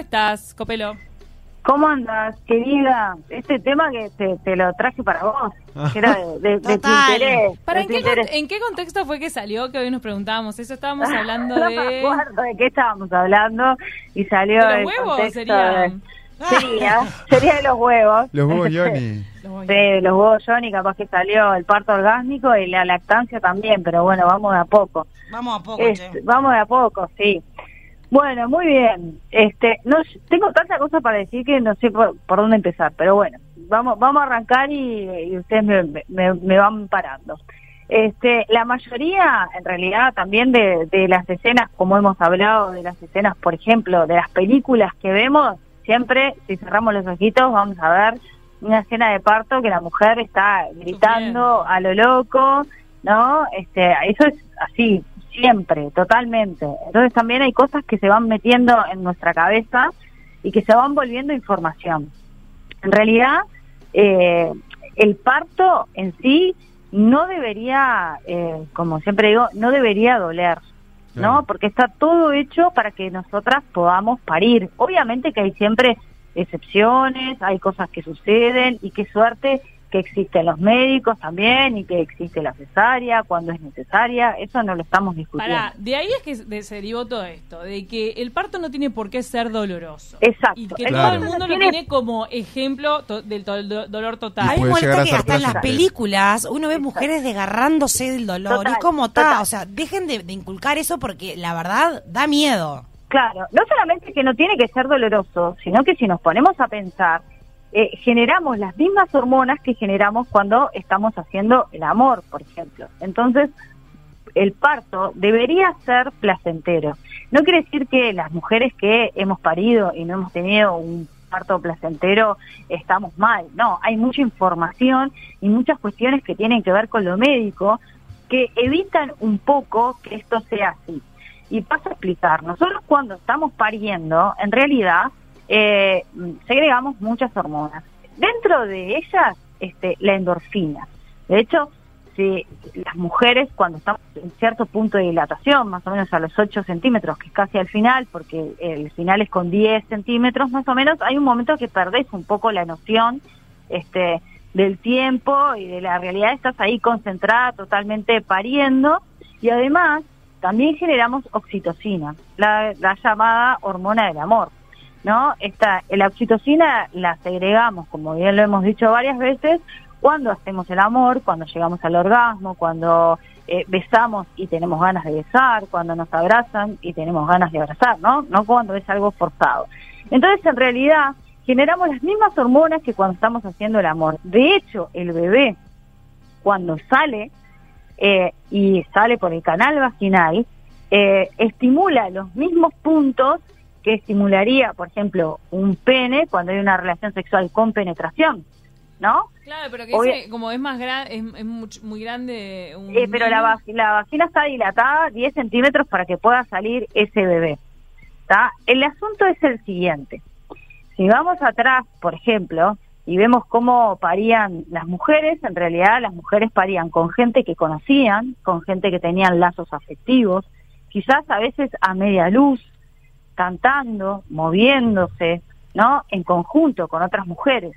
estás, Copelo? ¿Cómo andas, querida? Este tema que te, te lo traje para vos, que era de, de- de tu interés. ¿Para de en tu qué, interés. con- en qué contexto fue que salió que hoy nos preguntábamos? Eso estábamos hablando No me de... acuerdo de qué estábamos hablando y salió ¿De los huevos sería? de- Sería, sería de los huevos. Los huevos Johnny. Los Sí, de los huevos Johnny, capaz que salió el parto orgásmico y la lactancia también, pero bueno, vamos de a poco. Vamos a poco, che. vamos de a poco, sí. Bueno, muy bien. Este, no tengo tanta cosa para decir que no sé por, por dónde empezar, pero bueno, vamos vamos a arrancar y, y ustedes me, me- me van parando. Este, la mayoría, en realidad, también de, de las escenas, como hemos hablado, de las escenas, por ejemplo, de las películas que vemos, siempre, si cerramos los ojitos, vamos a ver una escena de parto que la mujer está gritando a lo loco, ¿no? Este, eso es así, siempre, totalmente. Entonces también hay cosas que se van metiendo en nuestra cabeza y que se van volviendo información. En realidad, eh, el parto en sí no debería, eh, como siempre digo, no debería doler, ¿no? Porque está todo hecho para que nosotras podamos parir. Obviamente que hay siempre excepciones, hay cosas que suceden y qué suerte que existen los médicos también y que existe la cesárea cuando es necesaria, eso no lo estamos discutiendo. Pará, de ahí es que se se derivó todo esto, de que el parto no tiene por qué ser doloroso. Exacto. Y que El todo el no mundo lo tiene- tiene como ejemplo to- del to- dolor total. Molesta a que hasta en las películas uno ve mujeres desgarrándose del dolor. Total, y como está, total. o sea, dejen de, de inculcar eso porque la verdad da miedo. Claro, no solamente que no tiene que ser doloroso, sino que si nos ponemos a pensar, eh, generamos las mismas hormonas que generamos cuando estamos haciendo el amor, por ejemplo. Entonces, el parto debería ser placentero. No quiere decir que las mujeres que hemos parido y no hemos tenido un parto placentero estamos mal. No, hay mucha información y muchas cuestiones que tienen que ver con lo médico que evitan un poco que esto sea así. Y paso a explicar, nosotros cuando estamos pariendo, en realidad eh, segregamos muchas hormonas. Dentro de ellas, este, la endorfina. De hecho, si las mujeres cuando estamos en cierto punto de dilatación, más o menos a los 8 centímetros, que es casi al final, porque el final es con 10 centímetros más o menos, hay un momento que perdés un poco la noción este, del tiempo y de la realidad, estás ahí concentrada totalmente pariendo y además también generamos oxitocina, la, la llamada hormona del amor. ¿No? Esta, la oxitocina la segregamos, como bien lo hemos dicho varias veces, cuando hacemos el amor, cuando llegamos al orgasmo, cuando eh, besamos y tenemos ganas de besar, cuando nos abrazan y tenemos ganas de abrazar, ¿no? No cuando es algo forzado. Entonces, en realidad, generamos las mismas hormonas que cuando estamos haciendo el amor. De hecho, el bebé, cuando sale eh, y sale por el canal vaginal, eh, estimula los mismos puntos que estimularía, por ejemplo, un pene cuando hay una relación sexual con penetración, ¿no? Claro, pero que ese, como es más grande, es, es much- muy grande. Un Eh, pero la, la vagina está dilatada 10 centímetros para que pueda salir ese bebé. ¿tá? El asunto es el siguiente. Si vamos atrás, por ejemplo, y vemos cómo parían las mujeres, en realidad las mujeres parían con gente que conocían, con gente que tenían lazos afectivos, quizás a veces a media luz, cantando, moviéndose, ¿no? En conjunto con otras mujeres.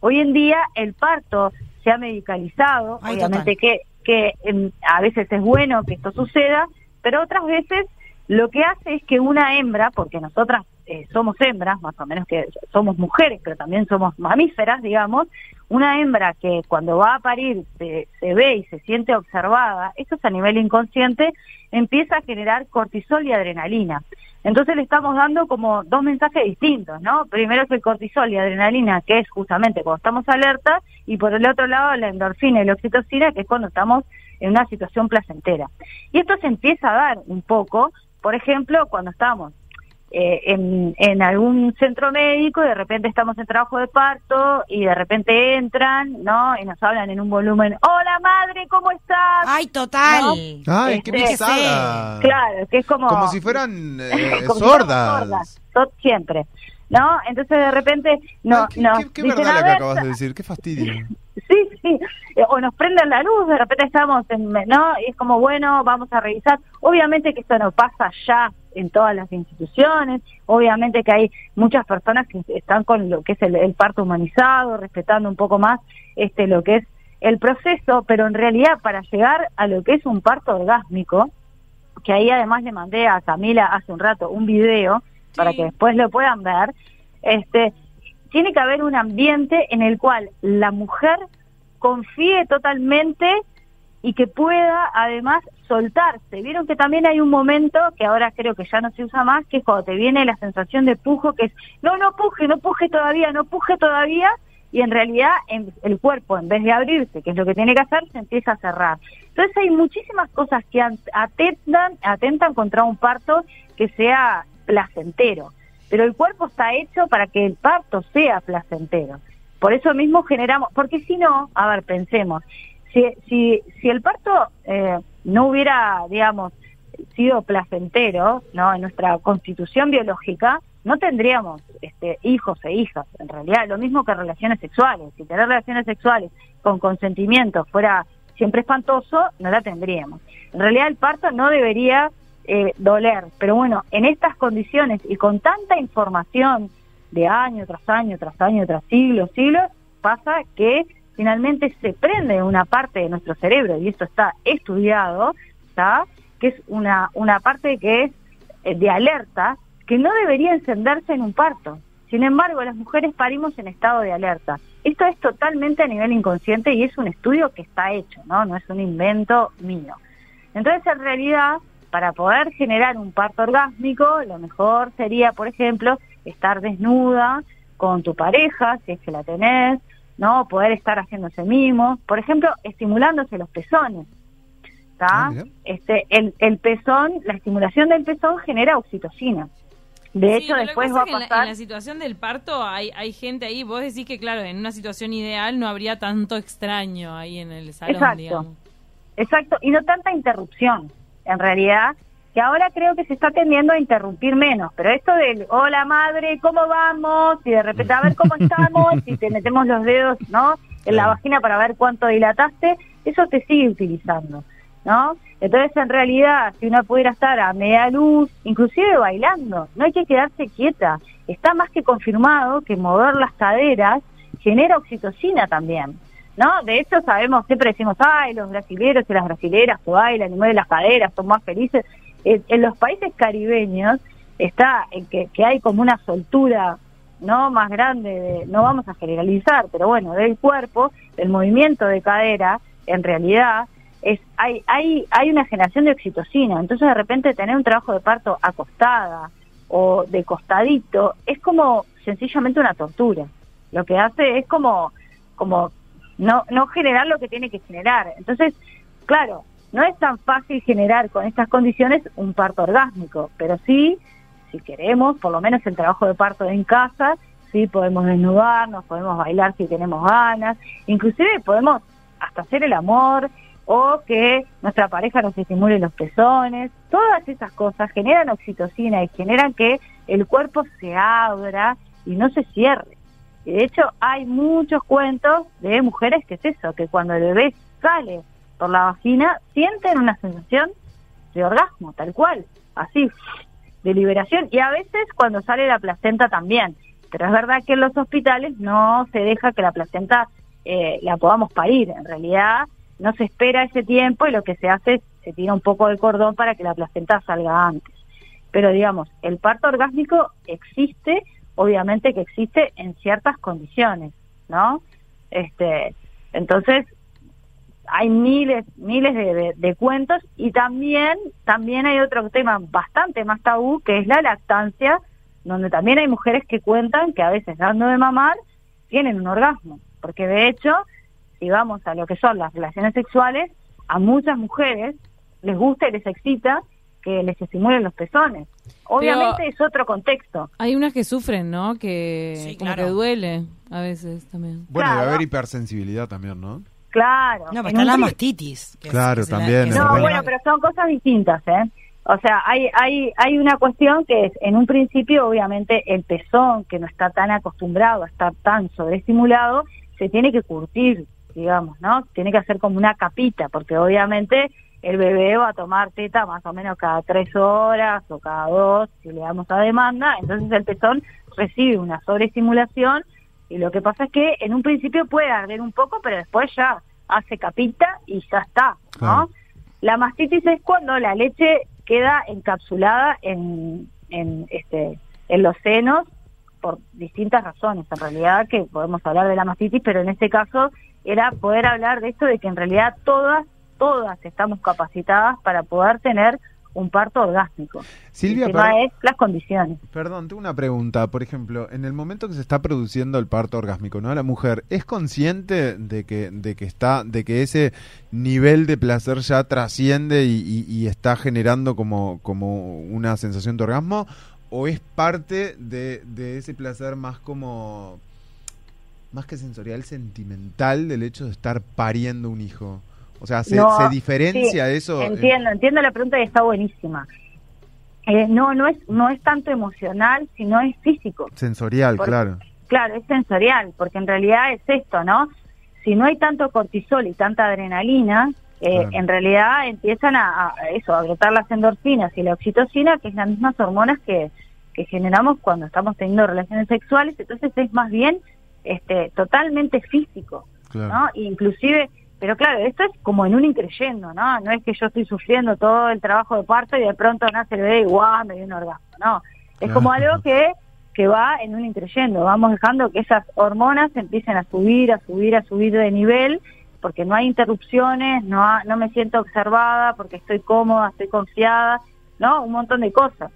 Hoy en día el parto se ha medicalizado, Ay, obviamente que, que em, a veces es bueno que esto suceda, pero otras veces lo que hace es que una hembra, porque nosotras eh, somos hembras, más o menos que somos mujeres, pero también somos mamíferas, digamos, una hembra que cuando va a parir se, se ve y se siente observada, eso es a nivel inconsciente, empieza a generar cortisol y adrenalina. Entonces le estamos dando como dos mensajes distintos, ¿no? Primero es el cortisol y adrenalina, que es justamente cuando estamos alerta, y por el otro lado la endorfina y la oxitocina, que es cuando estamos en una situación placentera. Y esto se empieza a dar un poco, por ejemplo, cuando estamos eh, en, en algún centro médico, de repente estamos en trabajo de parto y de repente entran, ¿no? Y nos hablan en un volumen, hola madre, ¿cómo estás? Ay, total. Ay, qué Este, pesada. Claro, que es como... Como si fueran eh, como si sordas. sordas, siempre, ¿no? Entonces de repente no, Ay, qué, nos qué- qué dicen, verdad "A la que acabas de decir, qué fastidio. Sí, sí, o nos prenden la luz, de repente estamos en, ¿no? Y es como, bueno, vamos a revisar. Obviamente que esto no pasa ya en todas las instituciones, obviamente que hay muchas personas que están con lo que es el, el parto humanizado, respetando un poco más este lo que es el proceso, pero en realidad para llegar a lo que es un parto orgásmico, que ahí además le mandé a Camila hace un rato un video para que después lo puedan ver, este tiene que haber un ambiente en el cual la mujer confíe totalmente y que pueda además soltarse. Vieron que también hay un momento que ahora creo que ya no se usa más, que es cuando te viene la sensación de pujo, que es, no, no puje, no puje todavía, no puje todavía, y en realidad en- el cuerpo, en vez de abrirse, que es lo que tiene que hacer, se empieza a cerrar. Entonces hay muchísimas cosas que an- atentan, atentan contra un parto que sea placentero, pero el cuerpo está hecho para que el parto sea placentero. Por eso mismo generamos, porque si no, a ver, pensemos, si, si, si el parto eh, no hubiera, digamos, sido placentero, ¿no? En nuestra constitución biológica, no tendríamos este, hijos e hijas, en realidad, lo mismo que relaciones sexuales. Si tener relaciones sexuales con consentimiento fuera siempre espantoso, no la tendríamos. En realidad el parto no debería eh, doler, pero bueno, en estas condiciones y con tanta información de año tras año, tras año, tras siglos, siglos, pasa que finalmente se prende una parte de nuestro cerebro, y esto está estudiado, ¿está? que es una, una parte que es eh, de alerta, que no debería encenderse en un parto. Sin embargo, las mujeres parimos en estado de alerta. Esto es totalmente a nivel inconsciente y es un estudio que está hecho, ¿no? No es un invento mío. Entonces, en realidad, para poder generar un parto orgásmico, lo mejor sería, por ejemplo, estar desnuda con tu pareja, si es que la tenés, ¿no? Poder estar haciéndose mimos, por ejemplo, estimulándose los pezones. ¿Está? Ah, este, el, el pezón, la estimulación del pezón genera oxitocina. De Sí, hecho, después va a en la- pasar. En la, situación del parto hay, hay gente ahí, vos decís que claro, en una situación ideal no habría tanto extraño ahí en el salón, Exacto. digamos. Exacto, y no tanta interrupción, en realidad, que ahora creo que se está tendiendo a interrumpir menos, pero esto del hola madre, ¿cómo vamos? Y de repente a ver cómo estamos, y te metemos los dedos, ¿no? En la vagina para ver cuánto dilataste, eso te sigue utilizando, ¿no? Entonces, en realidad, si uno pudiera estar a media luz, inclusive bailando, no hay que quedarse quieta. Está más que confirmado que mover las caderas genera oxitocina también. ¿no? De hecho sabemos, siempre decimos, ay, los brasileros y las brasileras que bailan y mueven las caderas, son más felices. En, en los países caribeños está en que, que hay como una soltura no más grande, de, no vamos a generalizar, pero bueno, del cuerpo, del movimiento de cadera, en realidad es hay hay hay una generación de oxitocina, entonces de repente tener un trabajo de parto acostada o de costadito es como sencillamente una tortura. Lo que hace es como como no no generar lo que tiene que generar. Entonces, claro, no es tan fácil generar con estas condiciones un parto orgásmico, pero sí, si queremos, por lo menos el trabajo de parto en casa, sí podemos desnudarnos, podemos bailar si tenemos ganas, inclusive podemos hasta hacer el amor o que nuestra pareja nos estimule los pezones, todas esas cosas generan oxitocina y generan que el cuerpo se abra y no se cierre. Y de hecho hay muchos cuentos de mujeres que es eso, que cuando el bebé sale por la vagina sienten una sensación de orgasmo, tal cual, así, de liberación. Y a veces cuando sale la placenta también. Pero es verdad que en los hospitales no se deja que la placenta eh, la podamos parir. En realidad no se espera ese tiempo y lo que se hace es se tira un poco del cordón para que la placenta salga antes. Pero digamos, el parto orgásmico existe, obviamente que existe en ciertas condiciones, ¿no? Este, entonces hay miles, miles de, de- de cuentos y también, también hay otro tema bastante más tabú que es la lactancia, donde también hay mujeres que cuentan que a veces dando de mamar tienen un orgasmo, porque de hecho, si vamos a lo que son las relaciones sexuales, a muchas mujeres les gusta y les excita que les estimulen los pezones. Obviamente es otro contexto. Hay unas que sufren, ¿no? Que Sí, como que duele a veces también. Bueno, Claro. debe haber hipersensibilidad también, ¿no? Claro. No, pero está la mastitis. que es- Claro, que es la- también, No, bueno, pero son cosas distintas, ¿eh? O sea, hay, hay, hay una cuestión que es, en un principio, obviamente, el pezón, que no está tan acostumbrado a estar tan sobreestimulado, se tiene que curtir, digamos, ¿no? Tiene que hacer como una capita, porque obviamente el bebé va a tomar teta más o menos cada tres horas o cada dos, si le damos a demanda, entonces el pezón recibe una sobreestimulación y lo que pasa es que en un principio puede arder un poco, pero después ya hace capita y ya está, ¿no? La mastitis es cuando la leche queda encapsulada en, en, este, en los senos por distintas razones, en realidad, que podemos hablar de la mastitis, pero en este caso era poder hablar de esto de que en realidad todas, todas estamos capacitadas para poder tener un parto orgásmico. Silvia, el tema es las condiciones. Perdón, tengo una pregunta. Por ejemplo, en el momento que se está produciendo el parto orgásmico, ¿no? La mujer es consciente de que, de que está, de que ese nivel de placer ya trasciende y, y- y está generando como, como una sensación de orgasmo, o es parte de, de ese placer más como más que sensorial, sentimental del hecho de estar pariendo un hijo. O sea, ¿se, No, se diferencia sí, eso? en- Entiendo, entiendo la pregunta y está buenísima. Eh, no, no es, no es tanto emocional, sino es físico. Sensorial, claro. Claro, es sensorial, porque en realidad es esto, ¿no? Si no hay tanto cortisol y tanta adrenalina, eh, Claro. en realidad empiezan a, a eso, a brotar las endorfinas y la oxitocina, que es las mismas hormonas que, que generamos cuando estamos teniendo relaciones sexuales, entonces es más bien este totalmente físico, claro. ¿no? Inclusive, pero claro, esto es como en un increyendo, ¿no? No es que yo estoy sufriendo todo el trabajo de parto y de pronto nace el bebé y ¡guau! me dio un orgasmo, no. Es como algo que que va en un increyendo, vamos dejando que esas hormonas empiecen a subir, a subir, a subir de nivel, porque no hay interrupciones, no, ha- no me siento observada, porque estoy cómoda, estoy confiada, ¿no? Un montón de cosas,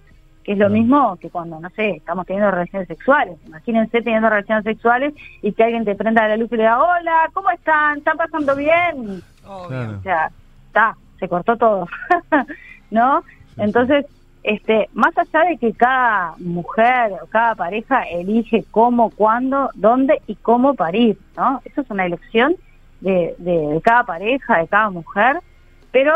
que es lo Claro. mismo que cuando, no sé, estamos teniendo relaciones sexuales. Imagínense teniendo relaciones sexuales y que alguien te prenda la luz y le diga, hola, ¿cómo están? ¿Están pasando bien? Claro. O sea, está, se cortó todo, ¿no? Entonces, este, más allá de que cada mujer o cada pareja elige cómo, cuándo, dónde y cómo parir, ¿no? Eso es una elección de, de, de cada pareja, de cada mujer, pero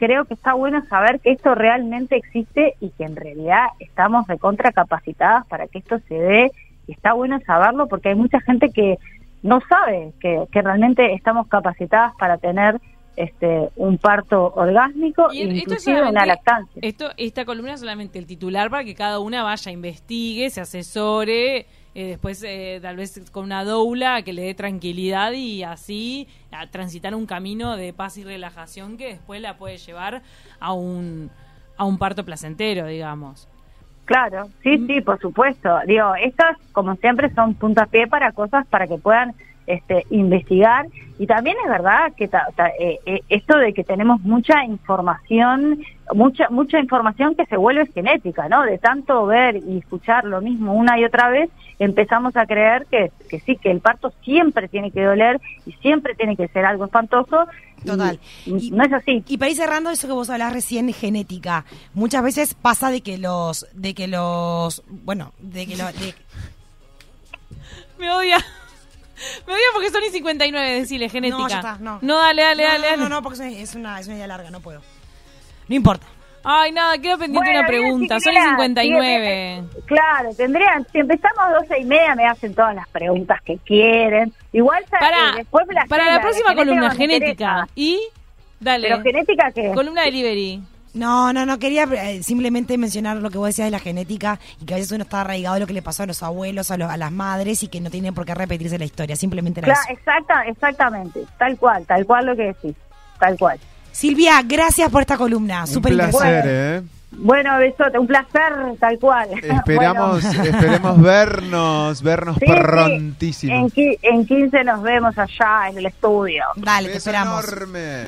creo que está bueno saber que esto realmente existe y que en realidad estamos recontra capacitadas para que esto se dé y está bueno saberlo porque hay mucha gente que no sabe que, que realmente estamos capacitadas para tener este un parto orgásmico Y inclusive una lactancia. Esto, esta columna es solamente el titular para que cada una vaya, investigue, se asesore, eh, después eh, tal vez con una doula que le dé tranquilidad y así a transitar un camino de paz y relajación que después la puede llevar a un, a un parto placentero, digamos. Claro, sí, sí, por supuesto. Digo, estas, como siempre, son puntapié para cosas para que puedan este, investigar. Y también es verdad que ta- ta- eh, eh, esto de que tenemos mucha información, mucha mucha información que se vuelve genética, ¿no? De tanto ver y escuchar lo mismo una y otra vez, empezamos a creer que, que sí, que el parto siempre tiene que doler y siempre tiene que ser algo espantoso. Total. y Y- no es así. Y para ir cerrando eso que vos hablás recién, genética. Muchas veces pasa de que los, de que los, bueno, de que los, de- Me odia. Me odia porque son y 59, decirle, genética. No, ya está, no. dale, dale, no, dale, no, dale. no, no, porque es una, es una, es una idea larga, no puedo. No importa. Ay, nada, queda pendiente Bueno, una pregunta. Son y chiquilina, 59. sí, Claro, tendrían, si empezamos a 12 y media me hacen todas las preguntas que quieren. Igual Para, eh, después me las para hacen, la próxima columna, me genética. Y, dale. Pero genética que Columna delivery. No, no, no, quería eh, simplemente mencionar lo que vos decías de la genética y que a veces uno está arraigado de lo que le pasó a los abuelos, a, lo- a las madres y que no tiene por qué repetirse la historia, simplemente era Claro, eso. exacta, exactamente, tal cual, tal cual lo que decís, tal cual. Silvia, gracias por esta columna, Un súper placer, interesante. ¿eh? Bueno, besote, un placer, tal cual. Esperamos, Bueno, esperemos vernos, vernos sí, sí, prontísimo. En, en 15 nos vemos allá en el estudio. Dale, te esperamos. enorme.